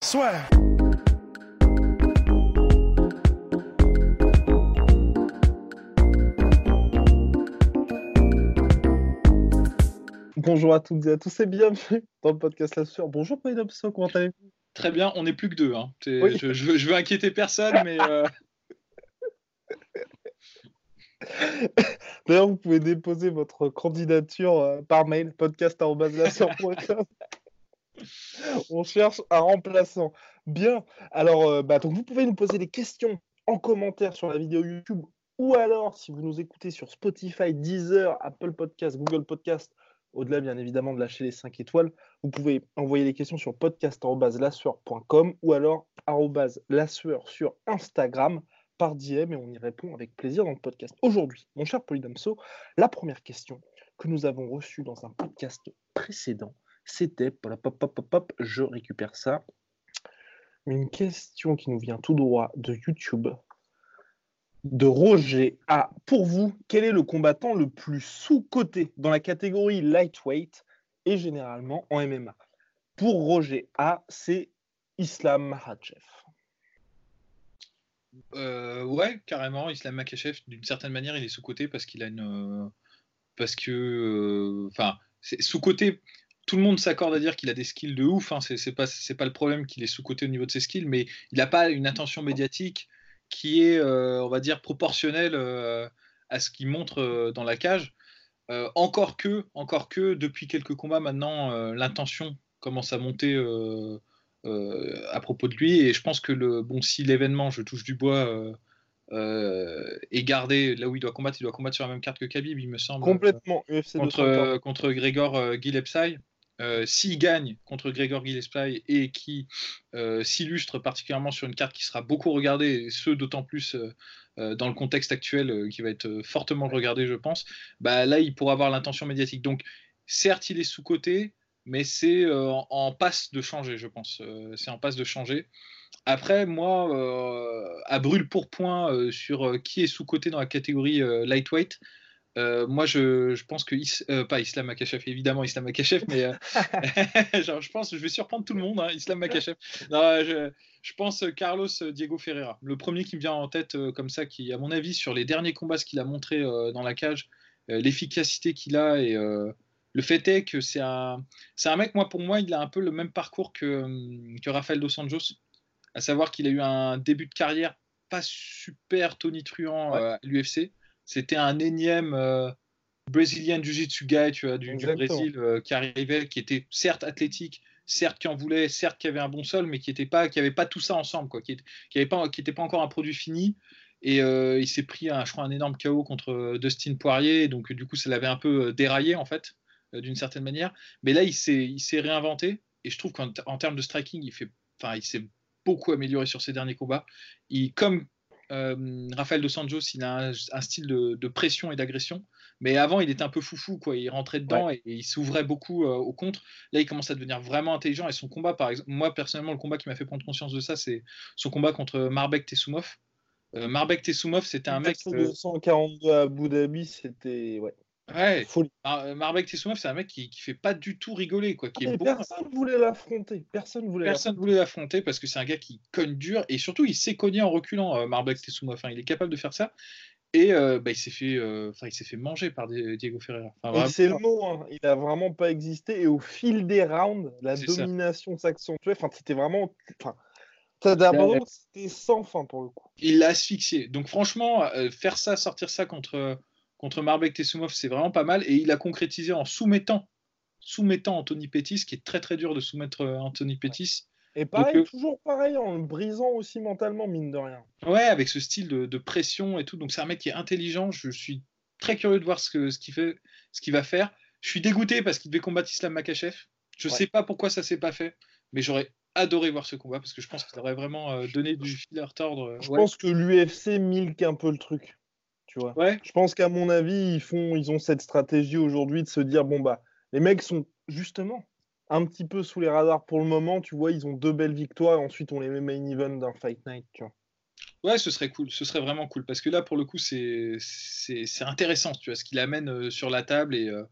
Swear. Bonjour à toutes et à tous et bienvenue dans le podcast La Sueur. Bonjour Painopso, comment allez-vous? Très bien, on n'est plus que deux. Hein. Oui. Je, je veux, je veux inquiéter personne, mais euh, D'ailleurs, vous pouvez déposer votre candidature euh, par mail podcast.lasseur.com. On cherche un remplaçant. Bien. Alors, euh, bah, vous pouvez nous poser des questions en commentaire sur la vidéo YouTube ou alors si vous nous écoutez sur Spotify, Deezer, Apple Podcast, Google Podcast, au-delà bien évidemment de lâcher les 5 étoiles, vous pouvez envoyer les questions sur podcast.lassueur.com ou alors lassueur sur Instagram par DM et on y répond avec plaisir dans le podcast. Aujourd'hui, mon cher Polydamso, la première question que nous avons reçue dans un podcast précédent, c'était, pop, pop, pop, je récupère ça, une question qui nous vient tout droit de YouTube, de Roger A. Pour vous, quel est le combattant le plus sous-coté dans la catégorie lightweight et généralement en MMA Pour Roger A, c'est Islam Makhachev. euh, ouais, carrément, Islam Makachev, d'une certaine manière, il est sous-coté parce qu'il a une. euh, parce que. euh, Enfin, c'est sous-coté. Tout le monde s'accorde à dire qu'il a des skills de ouf. Hein, c'est pas, c'est pas le problème qu'il est sous-coté au niveau de ses skills, mais il n'a pas une attention médiatique qui est, euh, on va dire, proportionnelle euh, à ce qu'il montre euh, dans la cage. Encore que, encore que, depuis quelques combats maintenant, l'intention commence à monter à propos de lui. Et je pense que le bon, si l'événement, je touche du bois, euh, est gardé là où il doit combattre, il doit combattre sur la même carte que Khabib, il me semble. Complètement UFC contre, 240. contre Grégor euh, Gillespie. Euh, S'il gagne contre Grégor Gillespie et qui euh, s'illustre particulièrement sur une carte qui sera beaucoup regardée, et ce d'autant plus euh, dans le contexte actuel qui va être fortement regardé, je pense, bah, là il pourra avoir l'intention médiatique. Donc certes il est sous-coté, mais c'est en, passe de changer, je pense. C'est en passe de changer. Après, moi, à brûle pour point sur qui est sous-coté dans la catégorie lightweight, euh, moi, je, je pense que Is- euh, pas Islam Makachev, évidemment Islam Makachev, mais euh, genre, je pense, je vais surprendre tout le monde, hein, Islam Makachev. Non, je, je pense Carlos Diego Ferreira, le premier qui me vient en tête comme ça, qui, à mon avis, sur les derniers combats, ce qu'il a montré dans la cage, l'efficacité qu'il a et le fait est que c'est un, c'est un mec, moi, pour moi, il a un peu le même parcours que, que Rafael Dos Anjos, à savoir qu'il a eu un début de carrière pas super tonitruant Ouais. à l'UFC. C'était un énième euh, Brazilian Jiu-Jitsu guy, tu vois, du. Brésil, euh, qui arrivait, qui était certes athlétique, certes qui en voulait, certes qui avait un bon sol, mais qui était pas, qui avait pas tout ça ensemble, quoi, qui, était- qui avait pas, qui était pas encore un produit fini. Et euh, il s'est pris, un, je crois, un énorme KO contre Dustin Poirier, donc du coup, ça l'avait un peu déraillé en fait, d'une certaine manière. Mais là, il s'est, réinventé, et je trouve qu'en termes de striking, il fait, enfin, il s'est beaucoup amélioré sur ses derniers combats. Il, comme euh, Rafael Dos Anjos, il a un, un style de, de pression et d'agression. Mais avant, il était un peu foufou, quoi. Il rentrait dedans et, et il s'ouvrait beaucoup euh, au contre. Là, il commence à devenir vraiment intelligent. Et son combat, par exemple, moi personnellement, le combat qui m'a fait prendre conscience de ça, c'est son combat contre Marbek Tessoumov. Euh, Marbek Tessoumov, c'était un mec. euh, 242 à Abu Dhabi, c'était ouais, ouais, folie. Mar- euh, Marbek Tessoumov, c'est un mec qui, qui fait pas du tout rigoler, quoi. Qui est beaucoup- personne voulait l'affronter. Personne voulait Personne ne voulait l'affronter parce que c'est un gars qui cogne dur et surtout il sait cogner en reculant, euh, Marbek Tessoumov. Hein, il est capable de faire ça et euh, bah, il s'est fait, euh, enfin il s'est fait manger par Di- Diego Ferreira. Enfin, c'est le mot, hein. il a vraiment pas existé. Et au fil des rounds, la domination s'accentuait. Enfin, c'était vraiment. Enfin, d'abord, c'était sans fin pour le coup. il l'a asphyxié. Donc franchement, euh, faire ça, sortir ça contre contre Marbek Tessoumov, c'est vraiment pas mal et il a concrétisé en soumettant soumettant Anthony Pettis, qui est très très dur de soumettre euh, Anthony Pettis. Et pareil, euh, toujours pareil, en le brisant aussi mentalement, mine de rien. Ouais, avec ce style de, de pression et tout. Donc c'est un mec qui est intelligent. Je suis très curieux de voir ce que ce qu'il fait, ce qu'il va faire. Je suis dégoûté parce qu'il devait combattre Islam Makachev. Je sais pas pourquoi ça s'est pas fait, mais j'aurais adoré voir ce combat parce que je pense que ça aurait vraiment euh, donné du fil à retordre. Je pense que l'UFC milque un peu le truc. Tu vois. Ouais. Je pense qu'à mon avis, ils font, ils ont cette stratégie aujourd'hui de se dire bon bah, les mecs sont justement un petit peu sous les radars pour le moment. Tu vois, ils ont deux belles victoires et ensuite on les met main event d'un fight night. Tu vois. Ouais, ce serait cool, ce serait vraiment cool parce que là, pour le coup, c'est intéressant, tu vois, ce qu'il amène euh, sur la table. Et euh,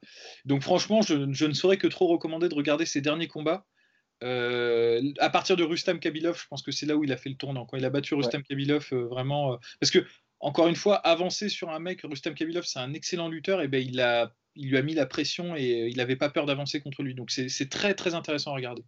donc, franchement, je, je, ne saurais que trop recommander de regarder ses derniers combats. Euh, à partir de Rustam Kabilov, je pense que c'est là où il a fait le tournant. Quand il a battu Rustam ouais. Kabilov, euh, vraiment. Parce que, encore une fois, avancer sur un mec, Rustam Kabilov, c'est un excellent lutteur, et ben il, a, il lui a mis la pression et il n'avait pas peur d'avancer contre lui. Donc c'est très très intéressant à regarder.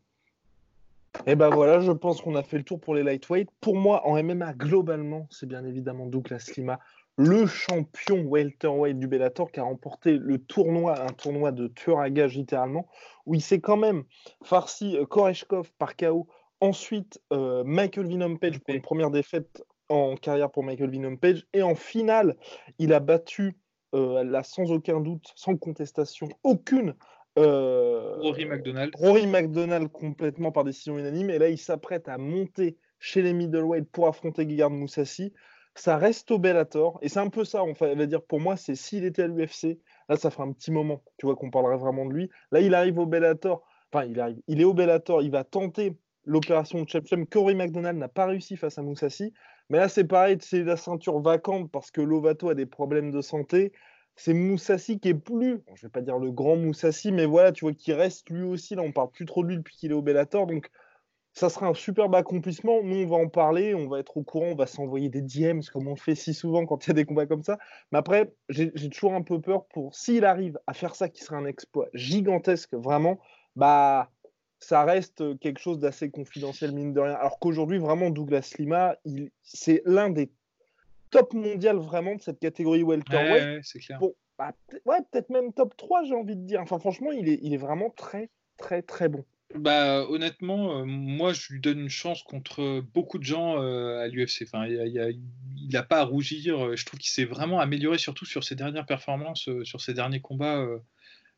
Et ben voilà, je pense qu'on a fait le tour pour les lightweight. Pour moi, en MMA, globalement, c'est bien évidemment Douglas Lima, le champion welterweight du Bellator qui a remporté le tournoi, un tournoi de tueur à gage littéralement, où il s'est quand même farci euh, Koreshkov par KO. Ensuite, euh, Michael Venom Page pour une première défaite en carrière pour Michael Venom Page. Et en finale, il a battu, euh, là, sans aucun doute, sans contestation, aucune. Euh, Rory McDonald. Rory McDonald complètement par décision unanime. Et là, il s'apprête à monter chez les middleweight pour affronter Guigard Moussassi ça reste au Bellator. Et c'est un peu ça, on va dire, pour moi, c'est s'il était à l'UFC, là, ça ferait un petit moment, tu vois, qu'on parlerait vraiment de lui. Là, il arrive au Bellator, enfin, il arrive, il est au Bellator, il va tenter l'opération de Chepchem. Corey McDonald n'a pas réussi face à Moussassi. Mais là, c'est pareil, c'est la ceinture vacante parce que Lovato a des problèmes de santé. C'est Moussassi qui est plus, je vais pas dire le grand Moussassi, mais voilà, tu vois, qui reste lui aussi. Là, on parle plus trop de lui depuis qu'il est au Bellator. Donc, ça sera un superbe accomplissement. Nous, on va en parler, on va être au courant, on va s'envoyer des DMs comme on fait si souvent quand il y a des combats comme ça. Mais après, j'ai toujours un peu peur pour s'il arrive à faire ça, qui serait un exploit gigantesque, vraiment, bah ça reste quelque chose d'assez confidentiel, mine de rien. Alors qu'aujourd'hui, vraiment, Douglas Lima, c'est l'un des top mondial vraiment de cette catégorie welterweight. Ouais, ouais, c'est clair. Bon, bah, ouais, peut-être même top 3, j'ai envie de dire. Enfin, franchement, il est, il est vraiment très, très, très bon. Bah, honnêtement, euh, moi, je lui donne une chance contre beaucoup de gens euh, à l'UFC. Enfin, il n'a pas à rougir. Je trouve qu'il s'est vraiment amélioré, surtout sur ses dernières performances, euh, sur ses derniers combats.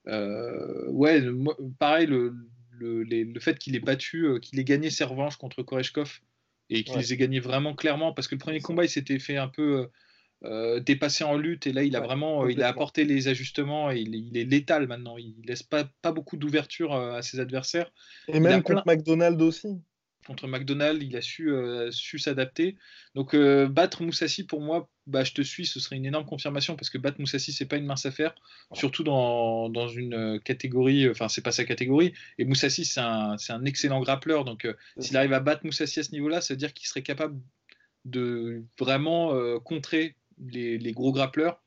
ouais, moi, pareil, le, le, les, le fait qu'il ait battu, qu'il ait gagné ses revanches contre Koreshkov et qu'il ouais. les ait gagnés vraiment clairement, parce que le premier combat, il s'était fait un peu euh, dépassé en lutte et là il a ouais, vraiment il a apporté les ajustements et il, il est létal maintenant. Il laisse pas, pas beaucoup d'ouverture euh, à ses adversaires. Et il même contre plein... McDonald aussi contre McDonald il a su, euh, su s'adapter donc euh, battre Moussassi pour moi bah, je te suis ce serait une énorme confirmation parce que battre Moussassi c'est pas une mince affaire surtout dans, dans une catégorie enfin c'est pas sa catégorie et Moussassi c'est un, un excellent grappleur donc s'il arrive à battre Moussassi à ce niveau là ça veut dire qu'il serait capable de vraiment contrer les, les, gros grappleurs.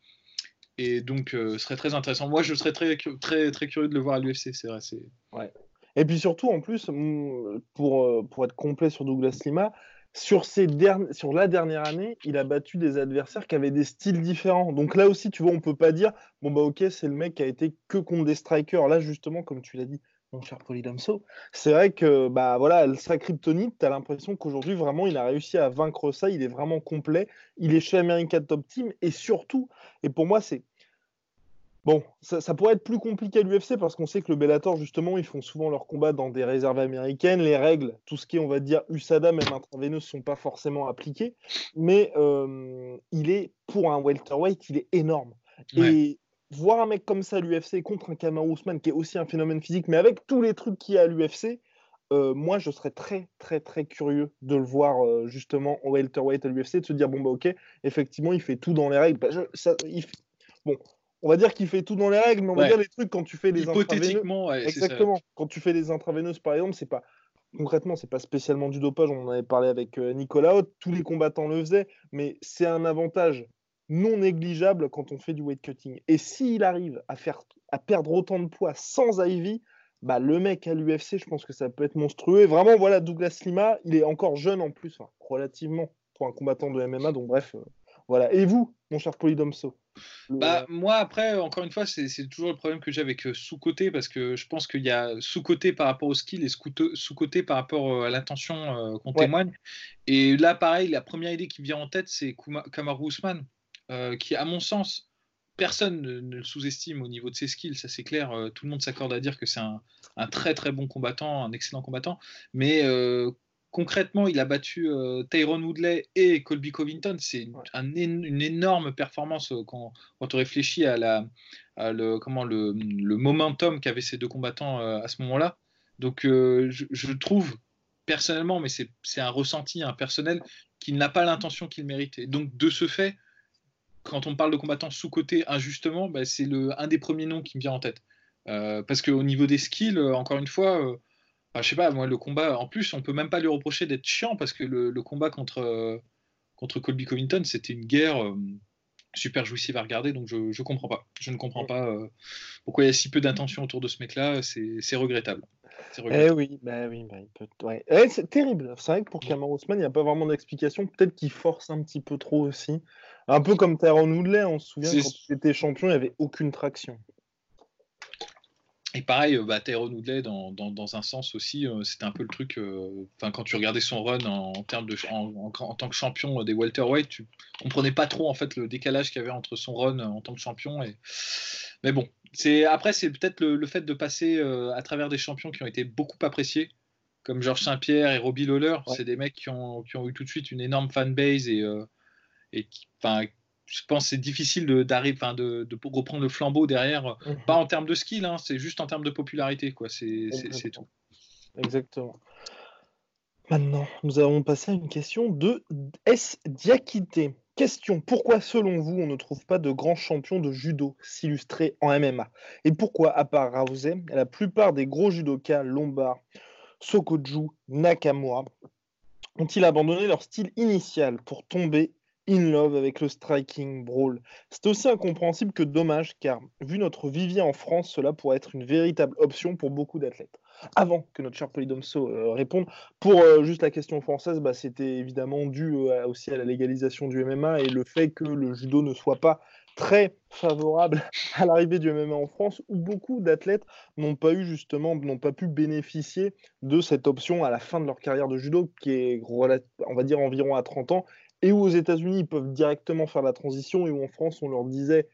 Et donc, euh, ce serait très intéressant. Moi, je serais très, très, très curieux de le voir à l'UFC, c'est vrai. Ouais. Et puis surtout, en plus, pour, euh, pour être complet sur Douglas Lima, sur, sur la dernière année, il a battu des adversaires qui avaient des styles différents. Donc là aussi, tu vois, on peut pas dire, bon, bah ok, c'est le mec qui a été que contre des strikers. Là, justement, comme tu l'as dit, mon cher Polydomso, c'est vrai que bah voilà, sa kryptonite, tu as l'impression qu'aujourd'hui vraiment il a réussi à vaincre ça, il est vraiment complet, il est chez American Top Team et surtout, et pour moi c'est Bon, ça, ça, pourrait être plus compliqué à l'UFC parce qu'on sait que le Bellator, justement, ils font souvent leurs combats dans des réserves américaines. Les règles, tout ce qui est, on va dire, USADA, même intraveineuse, ne sont pas forcément appliquées. Mais euh, il est, pour un welterweight, il est énorme. Ouais. Et voir un mec comme ça à l'UFC contre un Kamaru Ousmane qui est aussi un phénomène physique, mais avec tous les trucs qu'il y a à l'UFC, euh, moi je serais très très très curieux de le voir euh, justement en welterweight à l'UFC, de se dire bon bah ok, effectivement il fait tout dans les règles. Bah, je, ça, il fait... Bon, on va dire qu'il fait tout dans les règles, mais on va dire les trucs quand tu fais les Hypothétiquement, intraveineuses. Ouais, Exactement. Quand tu fais les intraveineuses par exemple, c'est pas concrètement, c'est pas spécialement du dopage. On en avait parlé avec euh, Nicolas Haute, tous les combattants le faisaient, mais c'est un avantage non négligeable quand on fait du weight cutting. Et s'il arrive à, faire, à perdre autant de poids sans Ivy, bah, le mec à l'UFC, je pense que ça peut être monstrueux. Et vraiment, voilà, Douglas Lima, il est encore jeune en plus, enfin, relativement, pour un combattant de MMA. Donc, bref, euh, voilà. Et vous, mon cher Polydomso bah, Moi, après, encore une fois, c'est toujours le problème que j'ai avec euh, sous-côté, parce que je pense qu'il y a sous-côté par rapport au skill et sous-côté par rapport euh, à l'intention euh, qu'on ouais. témoigne. Et là, pareil, la première idée qui vient en tête, c'est Kamaru Usman. Euh, qui, à mon sens, personne ne, le sous-estime au niveau de ses skills, ça c'est clair. Tout le monde s'accorde à dire que c'est un, très très bon combattant, un excellent combattant. Mais euh, concrètement, il a battu euh, Tyrone Woodley et Colby Covington. C'est une énorme performance quand, on réfléchit à, la, le, comment, le, momentum qu'avaient ces deux combattants à ce moment-là. Donc je, trouve personnellement, mais c'est un ressenti un personnel, qu'il n'a pas l'intention qu'il mérite. Et donc de ce fait, quand on parle de combattants sous-cotés injustement, bah, c'est un des premiers noms qui me vient en tête. Euh, parce qu'au niveau des skills, euh, encore une fois, euh, bah, je sais pas, moi, le combat, en plus, on peut même pas lui reprocher d'être chiant parce que le, combat contre, contre Colby Covington, c'était une guerre super jouissive à regarder, donc je, je comprends pas. Je ne comprends pas pourquoi il y a si peu d'intention autour de ce mec-là, c'est regrettable. Eh oui, bah oui, bah, peut... Eh, c'est terrible. C'est vrai que pour Cameron Ousmane, il n'y a pas vraiment d'explication. Peut-être qu'il force un petit peu trop aussi. Un peu comme Tyrone Woodley, on se souvient, quand il était champion, il n'y avait aucune traction. Et pareil, euh, bah, Tyrone Woodley, dans, dans, un sens aussi, euh, c'était un peu le truc. Euh, enfin, quand tu regardais son run en, termes de, en, tant que champion des welterweight, tu comprenais pas trop en fait le décalage qu'il y avait entre son run en tant que champion. Et... Mais bon, c'est après c'est peut-être le, fait de passer à travers des champions qui ont été beaucoup appréciés, comme Georges Saint-Pierre et Robbie Lawler. C'est des mecs qui ont, qui ont, eu tout de suite une énorme fanbase et et enfin, je pense que c'est difficile d'arriver, de, de, de, reprendre le flambeau derrière, mhm. pas en termes de skill, hein, c'est juste en termes de popularité, quoi. C'est tout. Exactement. Maintenant, nous allons passer à une question de S. Diakité. Question pourquoi, selon vous, on ne trouve pas de grands champions de judo s'illustrer en MMA Et pourquoi, à part Rousey, la plupart des gros judokas lombards, Sokoju, Nakamura, ont-ils abandonné leur style initial pour tomber in love avec le striking brawl. C'est aussi incompréhensible que dommage, car vu notre vivier en France, cela pourrait être une véritable option pour beaucoup d'athlètes. Avant que notre cher Polydomso euh, réponde, pour euh, juste la question française, bah, c'était évidemment dû euh, aussi à la légalisation du MMA et le fait que le judo ne soit pas très favorable à l'arrivée du MMA en France, où beaucoup d'athlètes n'ont pas eu justement, n'ont pas pu bénéficier de cette option à la fin de leur carrière de judo, qui est, on va dire, environ à 30 ans, et où aux États-Unis, ils peuvent directement faire la transition, et où en France, on leur disait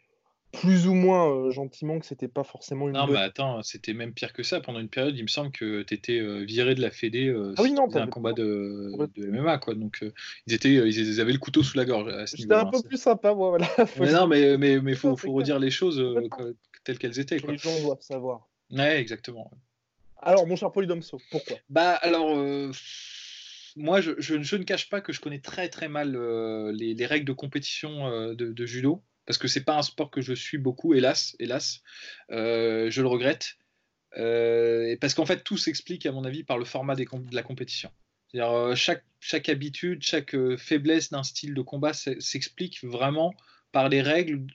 plus ou moins euh, gentiment que c'était pas forcément une. Non, mais attends, c'était même pire que ça. Pendant une période, il me semble que tu étais euh, viré de la Fédé euh, ah oui, non, un combat de, MMA, quoi. Donc, ils, étaient, ils avaient le couteau sous la gorge. C'était un peu plus sympa, voilà. mais non, mais il mais, mais faut, faut redire les choses telles qu'elles étaient. Quoi. Les gens doivent savoir. Ouais, exactement. Alors, mon cher Polydomso, pourquoi? Bah, alors moi, je, ne cache pas que je connais très très mal euh, les, règles de compétition euh, de, judo, parce que c'est pas un sport que je suis beaucoup, hélas, hélas. Euh, je le regrette. parce qu'en fait, tout s'explique, à mon avis, par le format de la compétition. C'est-à-dire, chaque, chaque habitude, chaque faiblesse d'un style de combat s'explique vraiment par les règles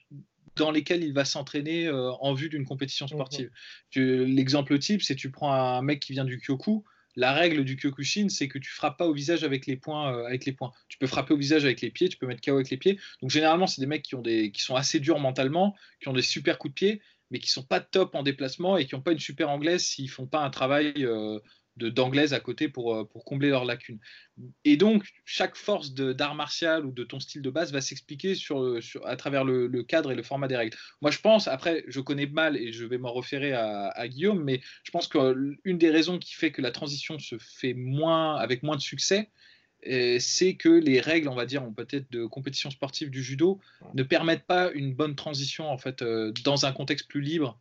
dans lesquelles il va s'entraîner en vue d'une compétition sportive. L'exemple type, c'est tu prends un mec qui vient du Kyoku, la règle du Kyokushin, c'est que tu frappes pas au visage avec les poings. Euh, avec les poings. Tu peux frapper au visage avec les pieds, tu peux mettre KO avec les pieds. Donc généralement, c'est des mecs qui, ont des, qui sont assez durs mentalement, qui ont des super coups de pied, mais qui sont pas top en déplacement et qui n'ont pas une super anglaise s'ils font pas un travail euh, d'anglaise à côté pour, euh, pour combler leurs lacunes. Et donc, chaque force d'art martial ou de ton style de base va s'expliquer sur, sur, à travers le, cadre et le format des règles. Moi, je pense, après, je connais mal et je vais m'en référer à, Guillaume, mais je pense qu'une des raisons qui fait que la transition se fait moins, avec moins de succès, euh, c'est que les règles, on va dire, peut-être de compétition sportive du judo, ne permettent pas une bonne transition en fait euh, dans un contexte plus libre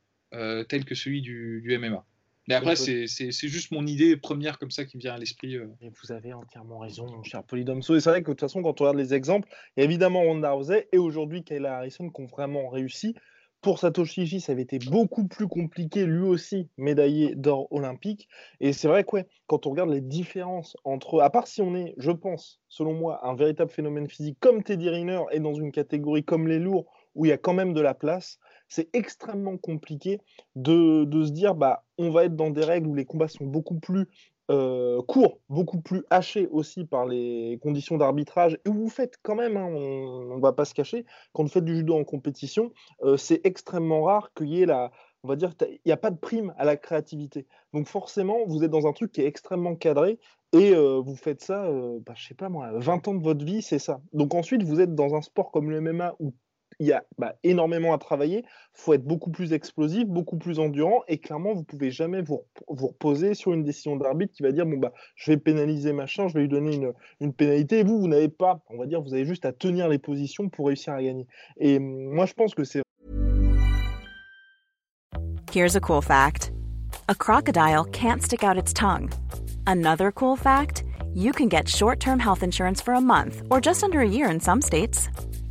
tel que celui du MMA. Mais après, c'est juste mon idée première comme ça qui me vient à l'esprit. Euh. Vous avez entièrement raison, mon cher Polydomso. Et c'est vrai que de toute façon, quand on regarde les exemples, il y a évidemment Ronda Rousey et aujourd'hui Kayla Harrison qui ont vraiment réussi. Pour Satoshi Ishii, ça avait été beaucoup plus compliqué, lui aussi, médaillé d'or olympique. Et c'est vrai que quand on regarde les différences entre, à part si on est, je pense, selon moi, un véritable phénomène physique comme Teddy Riner et dans une catégorie comme les lourds, où il y a quand même de la place, c'est extrêmement compliqué de, se dire bah on va être dans des règles où les combats sont beaucoup plus euh, courts, beaucoup plus hachés aussi par les conditions d'arbitrage, et où vous faites quand même, hein, on ne va pas se cacher, quand vous faites du judo en compétition, euh, c'est extrêmement rare qu'il y ait la, on va dire, il n'y a pas de prime à la créativité. Donc forcément, vous êtes dans un truc qui est extrêmement cadré, et euh, vous faites ça, bah, je sais pas moi, 20 ans de votre vie, c'est ça. Donc ensuite, vous êtes dans un sport comme le MMA où il y a bah, énormément à travailler. Il faut être beaucoup plus explosif, beaucoup plus endurant. Et clairement, vous pouvez jamais vous, vous, reposer sur une décision d'arbitre qui va dire bon, bah, je vais pénaliser machin, je vais lui donner une, une pénalité. Et vous, vous n'avez pas, on va dire, vous avez juste à tenir les positions pour réussir à gagner. Et moi, je pense que c'est. Here's a cool fact a crocodile can't stick out its tongue. Another cool fact you can get short term health insurance for a month or just under a year in some states.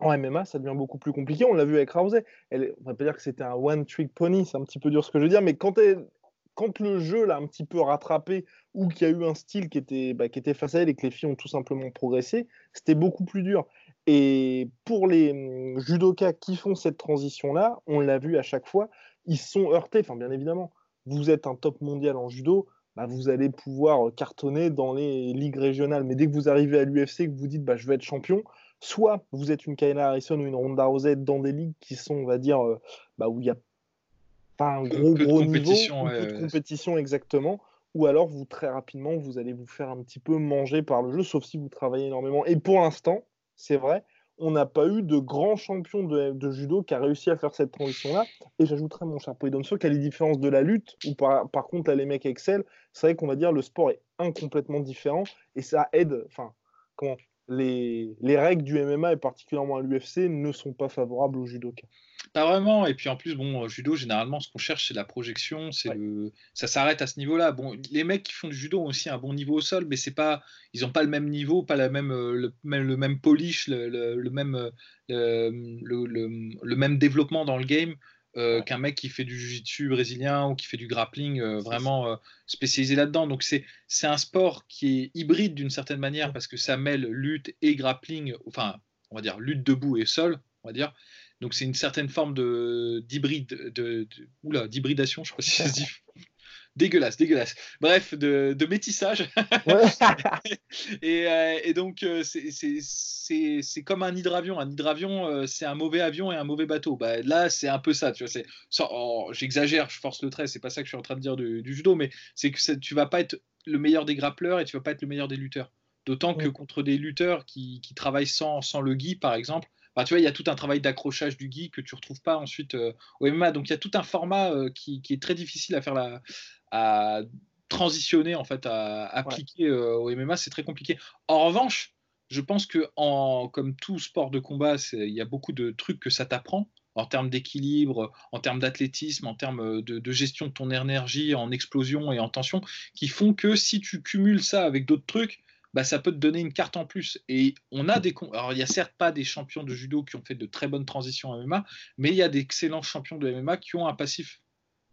En MMA, ça devient beaucoup plus compliqué. On l'a vu avec Rousey. Elle, on va pas dire que c'était un one-trick pony, c'est un petit peu dur ce que je veux dire, mais quand, le jeu l'a un petit peu rattrapé ou qu'il y a eu un style qui était, bah, qui était face à elle et que les filles ont tout simplement progressé, c'était beaucoup plus dur. Et pour les hum, judokas qui font cette transition-là, on l'a vu à chaque fois, ils sont heurtés. Enfin, bien évidemment, vous êtes un top mondial en judo, bah, vous allez pouvoir cartonner dans les ligues régionales. Mais dès que vous arrivez à l'UFC, que vous dites bah, je vais être champion, soit vous êtes une Kayla Harrison ou une Ronda Rousey dans des ligues qui sont, on va dire, euh, bah, où il y a pas un gros, gros niveau, de compétition exactement, ou alors vous, très rapidement, vous allez vous faire un petit peu manger par le jeu, sauf si vous travaillez énormément. Et pour l'instant, c'est vrai, on n'a pas eu de grand champion de, judo qui a réussi à faire cette transition-là. Et j'ajouterais, mon cher Poidonso, qu'à la différence de la lutte, où par, par contre, là, les mecs excellent, c'est vrai qu'on va dire le sport est incomplètement différent et ça aide, enfin, comment les, règles du MMA et particulièrement à l'UFC ne sont pas favorables au judoka. Pas vraiment. Et puis en plus, bon, judo, généralement, ce qu'on cherche, c'est la projection. C'est le... Ça s'arrête à ce niveau-là. Bon, les mecs qui font du judo ont aussi un bon niveau au sol, mais c'est pas, ils n'ont pas le même niveau, pas la même, euh, le, même, le même polish, le, le même, euh, le, même développement dans le game. Euh, qu'un mec qui fait du jiu-jitsu brésilien ou qui fait du grappling euh, vraiment euh, spécialisé là-dedans. Donc c'est un sport qui est hybride d'une certaine manière parce que ça mêle lutte et grappling, enfin on va dire lutte debout et sol, on va dire. Donc c'est une certaine forme de d'hybride, de, de, d'hybridation, je sais pas si ça se dit dégueulasse, dégueulasse. Bref, de, métissage. Euh, et, donc, euh, c'est comme un hydravion. Un hydravion, euh, c'est un mauvais avion et un mauvais bateau. Bah, là, c'est un peu ça. Tu vois, oh, J'exagère, je force le trait, c'est pas ça que je suis en train de dire du, judo, mais c'est que tu vas pas être le meilleur des grappleurs et tu vas pas être le meilleur des lutteurs. D'autant que contre des lutteurs qui, travaillent sans, sans le gui, par exemple, bah, tu vois, il y a tout un travail d'accrochage du gui que tu retrouves pas ensuite au MMA. Donc il y a tout un format qui, qui, est très difficile à faire la, à transitionner, en fait, à, appliquer euh, au MMA, c'est très compliqué. En revanche, je pense que en, comme tout sport de combat, il y a beaucoup de trucs que ça t'apprend en termes d'équilibre, en termes d'athlétisme, en termes euh, de, gestion de ton énergie, en explosion et en tension, qui font que si tu cumules ça avec d'autres trucs, bah, ça peut te donner une carte en plus. Et on a des. Alors, il n'y a certes pas des champions de judo qui ont fait de très bonnes transitions en MMA, mais il y a d'excellents champions de MMA qui ont un passif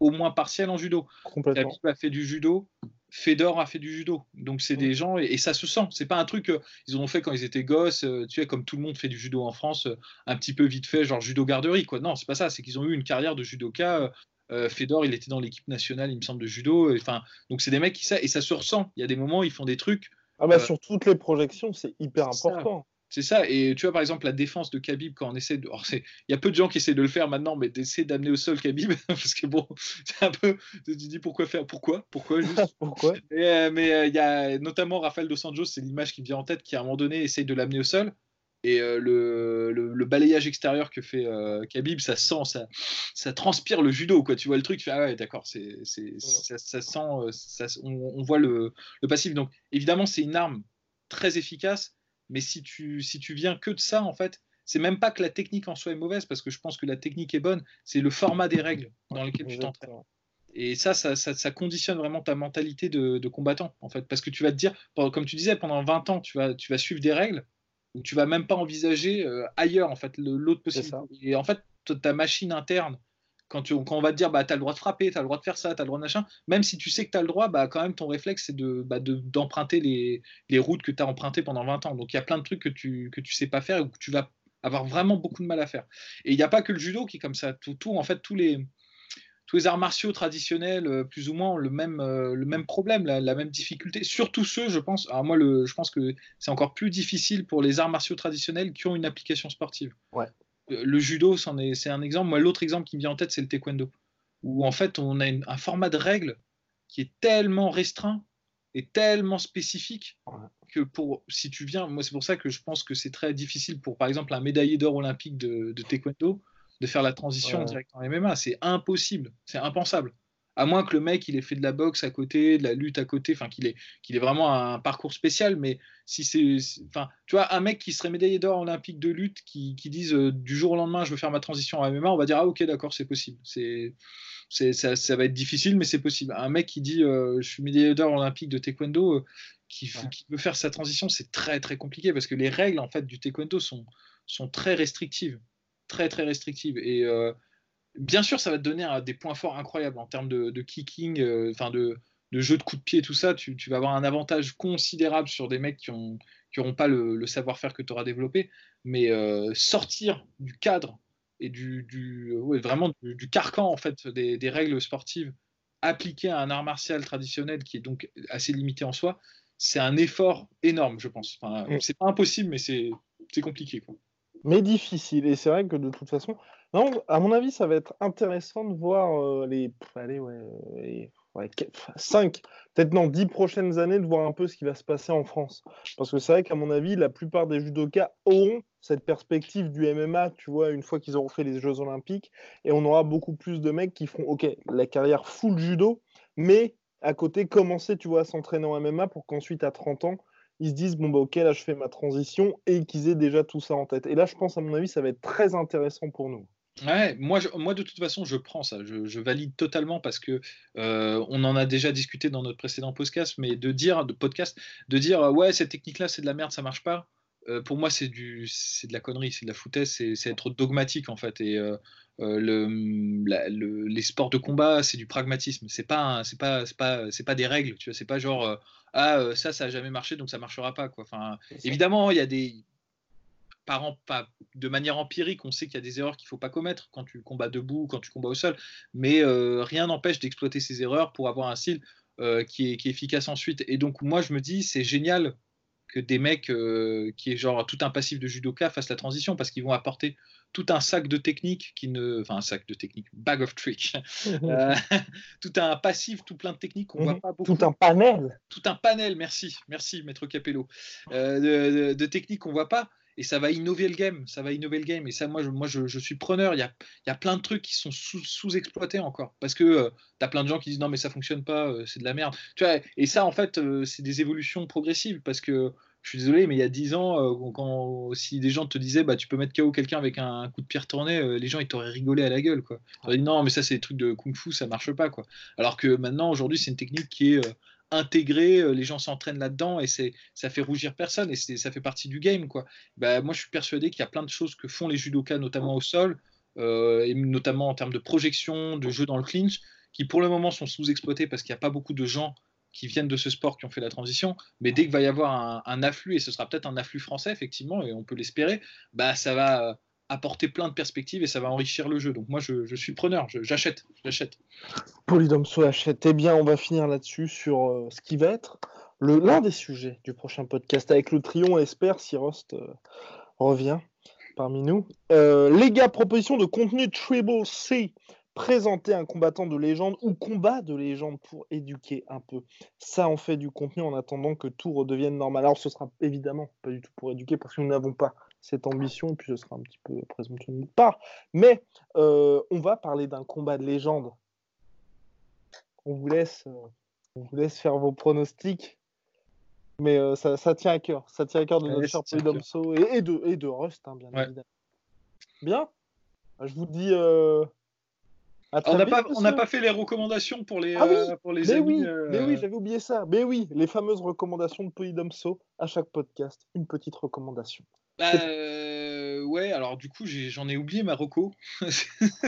au moins partiel en judo. Complètement. a fait du judo, Fedor a fait du judo. Donc c'est des gens et, ça se sent. C'est pas un truc qu'ils ont fait quand ils étaient gosses. Euh, tu sais, comme tout le monde fait du judo en France, euh, un petit peu vite fait, genre judo garderie. Quoi. Non, c'est pas ça. C'est qu'ils ont eu une carrière de judoka. Euh, Fedor, il était dans l'équipe nationale, il me semble, de judo. Enfin, donc c'est des mecs qui savent et ça se ressent. Il y a des moments, ils font des trucs. Ah bah sur toutes les projections, c'est hyper important. C'est ça. Et tu vois, par exemple, la défense de Khabib, quand on essaie de. Il y a peu de gens qui essaient de le faire maintenant, mais d'essayer d'amener au sol Khabib, parce que bon, c'est un peu. Tu te dis pourquoi faire Pourquoi Pourquoi juste? Pourquoi? Euh, Mais euh, il y a notamment Rafael Dos Santos, c'est l'image qui me vient en tête, qui à un moment donné essaye de l'amener au sol. Et euh, le, le, balayage extérieur que fait Khabib, ça sent, ça, ça transpire le judo, quoi. Tu vois le truc, tu fais, ah ouais, d'accord, c'est, ça, ça, sent, ça, on, on, voit le, le passif. Donc, évidemment, c'est une arme très efficace mais si tu, si tu viens que de ça, en fait, c'est même pas que la technique en soi est mauvaise, parce que je pense que la technique est bonne, c'est le format des règles dans lesquelles tu t'entraînes. Et ça ça, ça conditionne vraiment ta mentalité de, combattant, en fait. Parce que tu vas te dire, comme tu disais, pendant 20 ans, tu vas, tu vas suivre des règles où tu vas même pas envisager euh, ailleurs, en fait, l'autre possibilité. Et en fait, ta machine interne quand, on va te dire bah, tu as le droit de frapper, tu as le droit de faire ça, tu as le droit de machin, même si tu sais que tu as le droit, bah, quand même ton réflexe c'est de, bah, d'emprunter les, les, routes que tu as empruntées pendant 20 ans. Donc il y a plein de trucs que tu que tu sais pas faire ou que tu vas avoir vraiment beaucoup de mal à faire. Et il n'y a pas que le judo qui est comme ça. Tout, en fait, tous les, tous les arts martiaux traditionnels, euh, plus ou moins, ont le même, euh, le même problème, la, même difficulté. Surtout ceux, je pense, alors moi, le, je pense que c'est encore plus difficile pour les arts martiaux traditionnels qui ont une application sportive. Ouais. Euh, le judo, c'est un exemple. Moi, l'autre exemple qui me vient en tête, c'est le taekwondo, où en fait, on a un format de règles qui est tellement restreint et tellement spécifique que pour si tu viens, moi c'est pour ça que je pense que c'est très difficile pour par exemple un médaillé d'or olympique de, de taekwondo de faire la transition direct en MMA. C'est impossible, c'est impensable. À moins que le mec il ait fait de la boxe à côté, de la lutte à côté, enfin qu'il ait, qu'il ait vraiment un parcours spécial. Mais si c'est, enfin, tu vois, un mec qui serait médaillé d'or olympique de lutte, qui, qui dise euh, du jour au lendemain je veux faire ma transition en MMA, on va dire ah ok d'accord c'est possible. C'est, c'est ça, ça, va être difficile mais c'est possible. Un mec qui dit euh, je suis médaillé d'or olympique de taekwondo, euh, qui, qui, veut faire sa transition, c'est très très compliqué parce que les règles en fait du taekwondo sont sont très restrictives très très restrictive. Et euh, bien sûr, ça va te donner des points forts incroyables en termes de, kicking, euh, enfin de, de, jeu de coup de pied, tout ça. Tu, vas avoir un avantage considérable sur des mecs qui ont qui n'auront pas le, savoir-faire que tu auras développé, mais euh, sortir du cadre et du, du vraiment du, carcan en fait des, règles sportives appliquées à un art martial traditionnel qui est donc assez limité en soi, c'est un effort énorme, je pense. Enfin, mm. C'est pas impossible, mais c'est compliqué. Quoi mais difficile. Et c'est vrai que de toute façon, non, à mon avis, ça va être intéressant de voir euh, les, allez, ouais, 5, peut-être non, 10 prochaines années, de voir un peu ce qui va se passer en France. Parce que c'est vrai qu'à mon avis, la plupart des judokas auront cette perspective du MMA, tu vois, une fois qu'ils auront fait les Jeux Olympiques, et on aura beaucoup plus de mecs qui feront, ok, la carrière full judo, mais à côté, commencer, tu vois, à s'entraîner en MMA pour qu'ensuite, à 30 ans, ils se disent bon bah ok là je fais ma transition et qu'ils aient déjà tout ça en tête. Et là je pense à mon avis ça va être très intéressant pour nous. Ouais, moi, moi de toute façon je prends ça, je, valide totalement parce que euh, on en a déjà discuté dans notre précédent podcast, mais de dire de podcast, de dire ouais cette technique là c'est de la merde, ça marche pas. Euh, pour moi c'est du c'est de la connerie, c'est de la foutaise, c'est être dogmatique en fait et euh, euh, le, les sports de combat, c'est du pragmatisme. C'est pas, c'est pas, c'est pas, c'est pas des règles. Tu vois, c'est pas genre euh, ah euh, ça, ça a jamais marché, donc ça marchera pas. Quoi. Enfin, évidemment, il y a des par pas de manière empirique, on sait qu'il y a des erreurs qu'il faut pas commettre quand tu combats debout, quand tu combats au sol, mais rien n'empêche d'exploiter ces erreurs pour avoir un style qui, est, qui, est, efficace ensuite. Et donc moi je me dis c'est génial que des mecs qui est genre tout un passif de judoka fassent la transition parce qu'ils vont apporter tout un sac de techniques qui ne, enfin un sac de techniques, bag of tricks, euh, tout un passif, tout plein de techniques qu'on voit mhm. pas beaucoup. Tout un panel. Tout un panel, merci, merci Maître Capello, euh, de, techniques qu'on voit pas. Et ça va innover le game, ça va innover le game. Et ça, moi, je, suis preneur. Il y a, plein de trucs qui sont sous-exploités encore. Parce que euh, tu as plein de gens qui disent non, mais ça fonctionne pas, c'est de la merde. Tu vois, et ça, en fait, c'est des évolutions progressives. Parce que je suis désolé, mais il y a 10 ans, euh, quand, si des gens te disaient bah, tu peux mettre KO quelqu'un avec un, coup de pierre tourné, euh, les gens ils t'auraient rigolé à la gueule. Quoi. Dit, non, mais ça c'est des trucs de kung fu, ça marche pas. Quoi. Alors que maintenant, aujourd'hui, c'est une technique qui est euh, intégrée, les gens s'entraînent là-dedans et c'est, ça fait rougir personne et ça fait partie du game. Quoi. Bah, moi, je suis persuadé qu'il y a plein de choses que font les judokas, notamment au sol, et notamment en termes de projection, de jeu dans le clinch, qui pour le moment sont sous-exploités parce qu'il n'y a pas beaucoup de gens qui viennent de ce sport qui ont fait la transition. Mais dès qu'il va y avoir un, afflux, et ce sera peut-être un afflux français, effectivement, et on peut l'espérer, bah, ça va apporter plein de perspectives et ça va enrichir le jeu. Donc moi, je, suis preneur, j'achète, j'achète. Polydomso achète. Eh bien, on va finir là-dessus sur euh, ce qui va être l'un des sujets du prochain podcast avec le trio, on espère, si Rost euh, revient parmi nous. Euh, les gars, proposition de contenu Triple C présenter un combattant de légende ou combat de légende pour éduquer un peu. Ça en fait du contenu en attendant que tout redevienne normal. Alors ce sera évidemment pas du tout pour éduquer parce que nous n'avons pas cette ambition, puis ce sera un petit peu présomptueux de notre part. Mais euh, on va parler d'un combat de légende. On vous laisse, euh, on vous laisse faire vos pronostics. Mais euh, ça, ça, tient à cœur. Ça tient à cœur de notre cher Domso et, et, de, et de Rust, hein, bien évidemment. Bien. Je vous dis on n'a pas, pas, fait les recommandations pour les, ah euh, pour les mais amis. Oui, Mais oui, j'avais oublié ça. Mais oui, les fameuses recommandations de Polydomso à chaque podcast. Une petite recommandation. Bah, euh, ouais, alors du coup, j'en ai, oublié ma reco.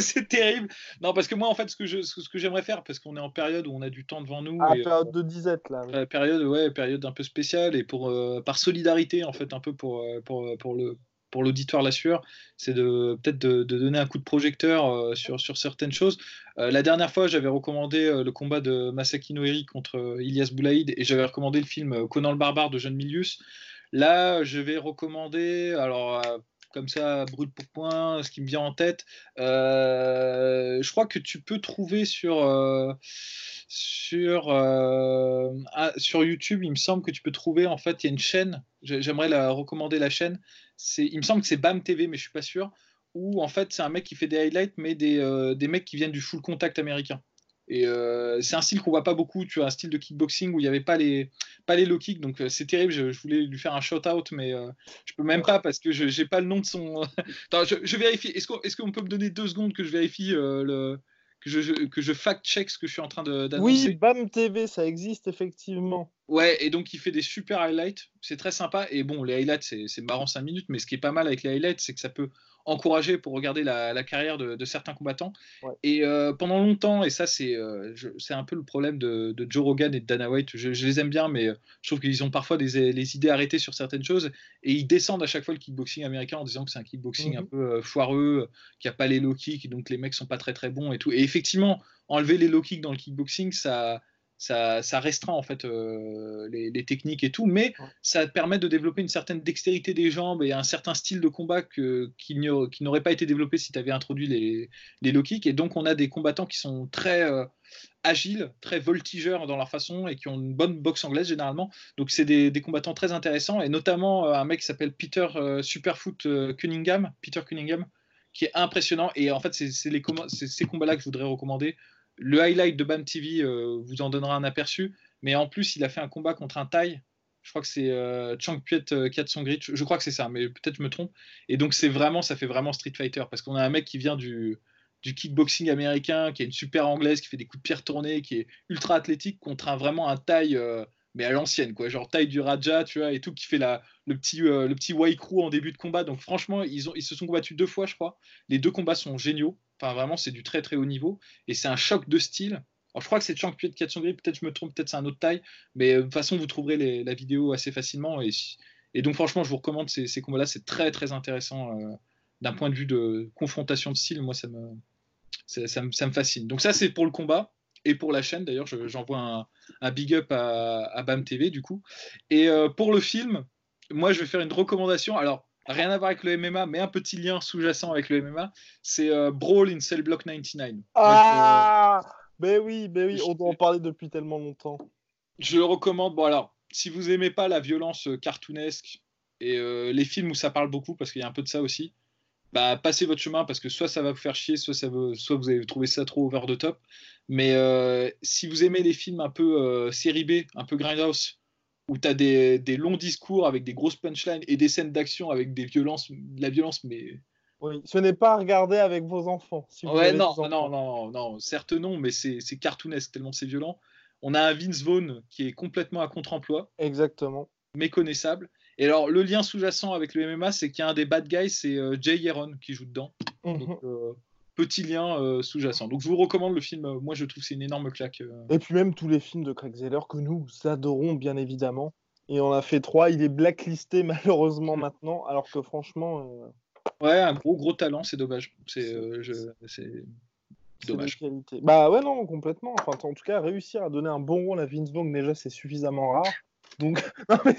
c'est terrible. Non, parce que moi, en fait, ce que, je, ce que j'aimerais faire, parce qu'on est en période où on a du temps devant nous. Ah, période de disette, là. période, ouais, période un peu spéciale et pour, par solidarité, en fait, un peu pour, pour, pour le pour l'auditoire la sueur, c'est de peut-être de, donner un coup de projecteur sur, sur certaines choses. la dernière fois, j'avais recommandé le combat de Masaki Noiri contre Ilias Boulaïd et j'avais recommandé le film Conan le barbare de John Milius. Là, je vais recommander, alors comme ça, brut pour point, ce qui me vient en tête. Euh, je crois que tu peux trouver sur, euh, euh, ah, sur YouTube, il me semble que tu peux trouver, en fait, il y a une chaîne, j'aimerais la recommander la chaîne, il me semble que c'est BAM TV, mais je suis pas sûr, où en fait c'est un mec qui fait des highlights, mais des mecs qui viennent du full contact américain. Et euh, c'est un style qu'on voit pas beaucoup. Tu as un style de kickboxing où il n'y avait pas les, pas les low kicks. Donc euh, c'est terrible. Je, voulais lui faire un shout out, mais euh, je peux même pas parce que je n'ai pas le nom de son. Attends, je, vérifie. Est-ce qu'on est peut me donner deux secondes que je vérifie le. Que je, que je fact-check ce que je suis en train d'annoncer. Oui, BAM TV, ça existe effectivement. Ouais, et donc il fait des super highlights, c'est très sympa. Et bon, les highlights, c'est marrant 5 minutes, mais ce qui est pas mal avec les highlights, c'est que ça peut encouragé pour regarder la, carrière de, certains combattants. Et euh, pendant longtemps, et ça c'est euh, c'est un peu le problème de, Joe Rogan et de Dana White, je, les aime bien, mais euh, je trouve qu'ils ont parfois des, les idées arrêtées sur certaines choses, et ils descendent à chaque fois le kickboxing américain en disant que c'est un kickboxing un mhm. peu foireux, qu'il n'y a pas les low kicks, donc les mecs sont pas très très bons et tout. Et effectivement, enlever les low kicks dans le kickboxing, ça ça, restreint en fait euh, les, techniques et tout, mais ça permet de développer une certaine dextérité des jambes et un certain style de combat que, qui n'aurait pas été développé si tu avais introduit les, les low kicks. Et donc on a des combattants qui sont très euh, agiles, très voltigeurs dans leur façon et qui ont une bonne boxe anglaise généralement. Donc c'est des, combattants très intéressants et notamment euh, un mec qui s'appelle Peter Superfoot Cunningham, Peter Cunningham, qui est impressionnant. Et en fait c'est ces combats-là que je voudrais recommander le highlight de BAM TV euh, vous en donnera un aperçu, mais en plus, il a fait un combat contre un Thai. Je crois que c'est euh, Chang Piet euh, je crois que c'est ça, mais peut-être je me trompe. Et donc, c'est vraiment, ça fait vraiment Street Fighter parce qu'on a un mec qui vient du, kickboxing américain, qui a une super anglaise, qui fait des coups de pierre tournés, qui est ultra athlétique contre un vraiment un Thai mais à l'ancienne, quoi, genre taille du Raja, tu vois, et tout, qui fait la, le petit, euh, petit Waikru en début de combat. Donc franchement, ils, ils se sont combattus deux fois, je crois. Les deux combats sont géniaux. Enfin, vraiment, c'est du très très haut niveau. Et c'est un choc de style. Alors, je crois que c'est Chang Piet Katsungri, peut-être je me trompe, peut-être c'est un autre taille, mais euh, de toute façon, vous trouverez la vidéo assez facilement. Et, donc, franchement, je vous recommande ces, combats-là, c'est très très intéressant euh, d'un point de vue de confrontation de style. Moi, ça me, ça, ça me fascine. Donc, ça, c'est pour le combat et pour la chaîne. D'ailleurs, j'envoie un, big up à, BAM TV du coup. Et euh, pour le film, moi, je vais faire une recommandation. Alors, rien à voir avec le MMA, mais un petit lien sous-jacent avec le MMA. C'est euh, Brawl in Cell Block 99. Ah, ben oui, oui, on doit en parler depuis tellement longtemps. Je le recommande. Bon, alors, si vous aimez pas la violence euh, cartoonesque et les films où ça parle beaucoup, parce qu'il y a un peu de ça aussi, bah, passez votre chemin parce que soit ça va vous faire chier, soit, ça soit vous avez trouvé ça trop over the top. Mais euh, si vous aimez les films un peu euh, série B, un peu grindhouse, où tu as des, des, longs discours avec des grosses punchlines et des scènes d'action avec des violences, de la violence, mais. Oui, ce n'est pas à regarder avec vos enfants. Si ouais, non, non, non, non, certes non, mais c'est cartoonesque tellement c'est violent. On a un Vince Vaughn qui est complètement à contre-emploi. Exactement. Méconnaissable. Et alors, le lien sous-jacent avec le MMA, c'est qu'il y a un des bad guys, c'est euh, Jay Yaron qui joue dedans. Mhm. Euh, petit lien euh, sous-jacent. Donc, je vous recommande le film. moi, je trouve que c'est une énorme claque. Et puis, même tous les films de Craig Zeller que nous adorons, bien évidemment. Et on a fait trois. Il est blacklisté, malheureusement, maintenant. Alors que, franchement. Ouais, un gros, gros talent, c'est dommage. C'est. Dommage. Bah ouais, non, complètement. Enfin, en tout cas, réussir à donner un bon rôle à Vince Vaughn, déjà, c'est suffisamment rare. Donc, non, mais...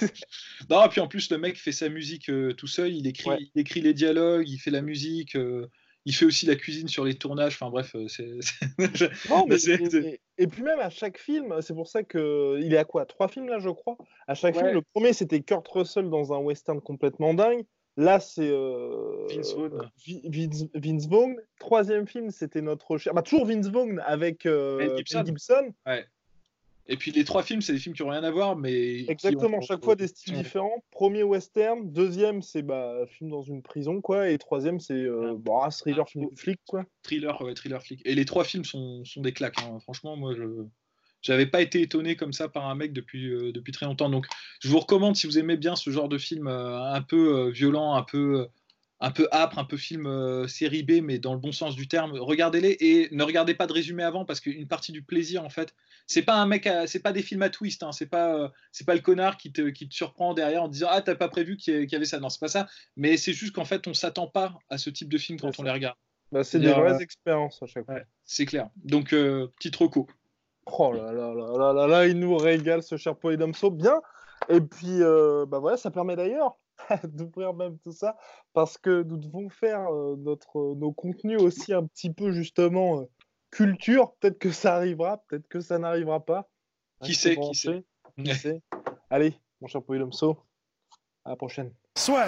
non, puis en plus, le mec fait sa musique euh, tout seul, il écrit, il écrit les dialogues, il fait la musique, euh, il fait aussi la cuisine sur les tournages, enfin bref, euh, c'est. et, puis même à chaque film, c'est pour ça que il est à quoi? Trois films là, je crois? À chaque film, le premier c'était Kurt Russell dans un western complètement dingue. Là, c'est Vince Vaughn. Vince, Vaughn. Troisième film, c'était notre cher. Bah, toujours Vince Vaughn avec Gibson. Gibson. Ouais. Et puis les trois films, c'est des films qui n'ont rien à voir, mais. Exactement, chaque fois des styles différents. Premier western, deuxième, c'est bah, film dans une prison, quoi. Et troisième, c'est euh, bah, thriller film flic, quoi. Thriller, ouais, thriller flic. Et les trois films sont, sont des claques. Hein. Franchement, moi, je. J'avais pas été étonné comme ça par un mec depuis, euh, depuis très longtemps. Donc, je vous recommande, si vous aimez bien ce genre de film euh, un peu violent, un peu un peu âpre, un peu film euh, série B, mais dans le bon sens du terme, regardez-les et ne regardez pas de résumé avant parce qu'une partie du plaisir, en fait, c'est pas un mec, c'est pas des films à twist, hein, c'est pas, euh, c'est pas le connard qui te, qui te surprend derrière en disant ah t'as pas prévu qu'il y avait ça, non c'est pas ça, mais c'est juste qu'en fait on s'attend pas à ce type de film quand on les regarde. Bah, c'est des vraies expériences à chaque fois. c'est clair. Donc euh, petit troco. Oh là là là là là là, il nous régale ce cher Polydomso, bien. Et puis bah voilà, ça permet d'ailleurs d'ouvrir même tout ça, parce que nous devons faire notre, nos contenus aussi un petit peu justement culture. Peut-être que ça arrivera, peut-être que ça n'arrivera pas. Qui sait, qui sait, qui sait? Allez, mon cher Poilomso, à la prochaine. Soit.